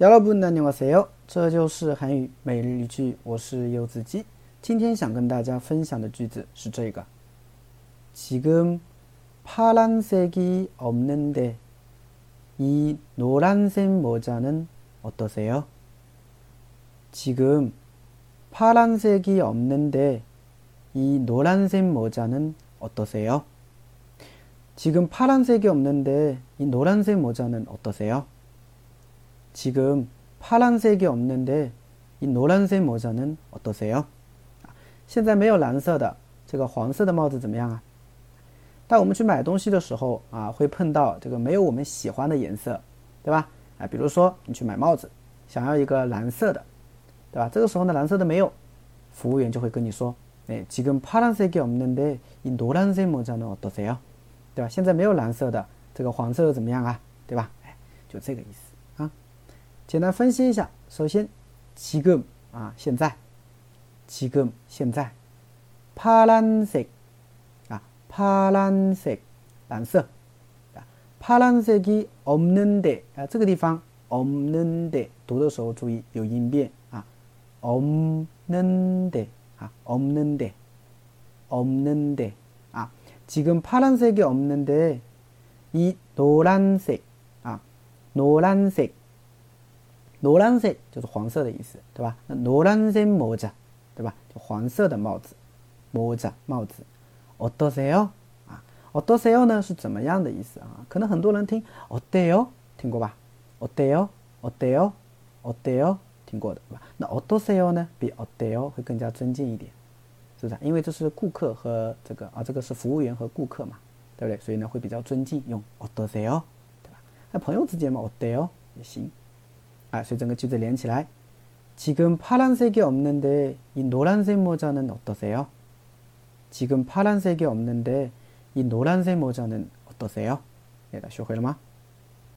여러분 안녕하세요. 这就是韩语每日一句我是柚子鸡今天想跟大家分享的句子是这个 지금 파란색이 없는데 이 노란색 모자는 어떠세요? 지금 파란색이 없는데 이 노란색 모자는 어떠세요? 지금 파란색이 없는데 이 노란색 모자는 어떠세요? 지금 파란색이 없는데 이 노란색 모자는 어떠세요? 现在没有蓝色的，这个黄色的帽子怎么样啊？带我们去买东西的时候啊，会碰到这个没有我们喜欢的颜色，对吧？啊，比如说你去买帽子，想要一个蓝色的，对吧？这个时候呢，蓝色的没有，服务员就会跟你说，哎， 지금 파란색이 없는데 이 노란색 모자는 어떠세요? 对吧？现在没有蓝色的，这个黄色的怎么样啊？对吧？哎，就这个意思。 简单分析一下，首先，지금啊，现在，지금现在，파란 색， 啊，파란 색， 蓝色，啊，파란색이없는 데， 啊，这个地方없는 데， 读的时候注意有音变啊，없는 데， 啊，없는 데， 없는 데， 啊，지금파란색이없는 데， 이노란 색， 啊，노란 색。 노란색就是黄色的意思，对吧？那노란색모 자， 对吧？就黄色的帽子，모자帽子。어떠세 요？ 啊，어떠세 요呢是怎么样的意思啊？可能很多人听어때 요？ 听过吧？어때 요？ 어때 요？ 어때 요？ 听过的，对吧？那어떠세 요呢比어때요会更加尊敬一点，是不是？因为这是顾客和这个啊，这个是服务员和顾客嘛，对不对？所以呢会比较尊敬，用어떠세 요， 对吧？那朋友之间嘛，어때요也行。 아, 所以整个句子连起来. 지금 파란색이 없는데 이 노란색 모자는 어떠세요? 지금 파란색이 없는데 이 노란색 모자는 어떠세요? 네, 다시 会了吗?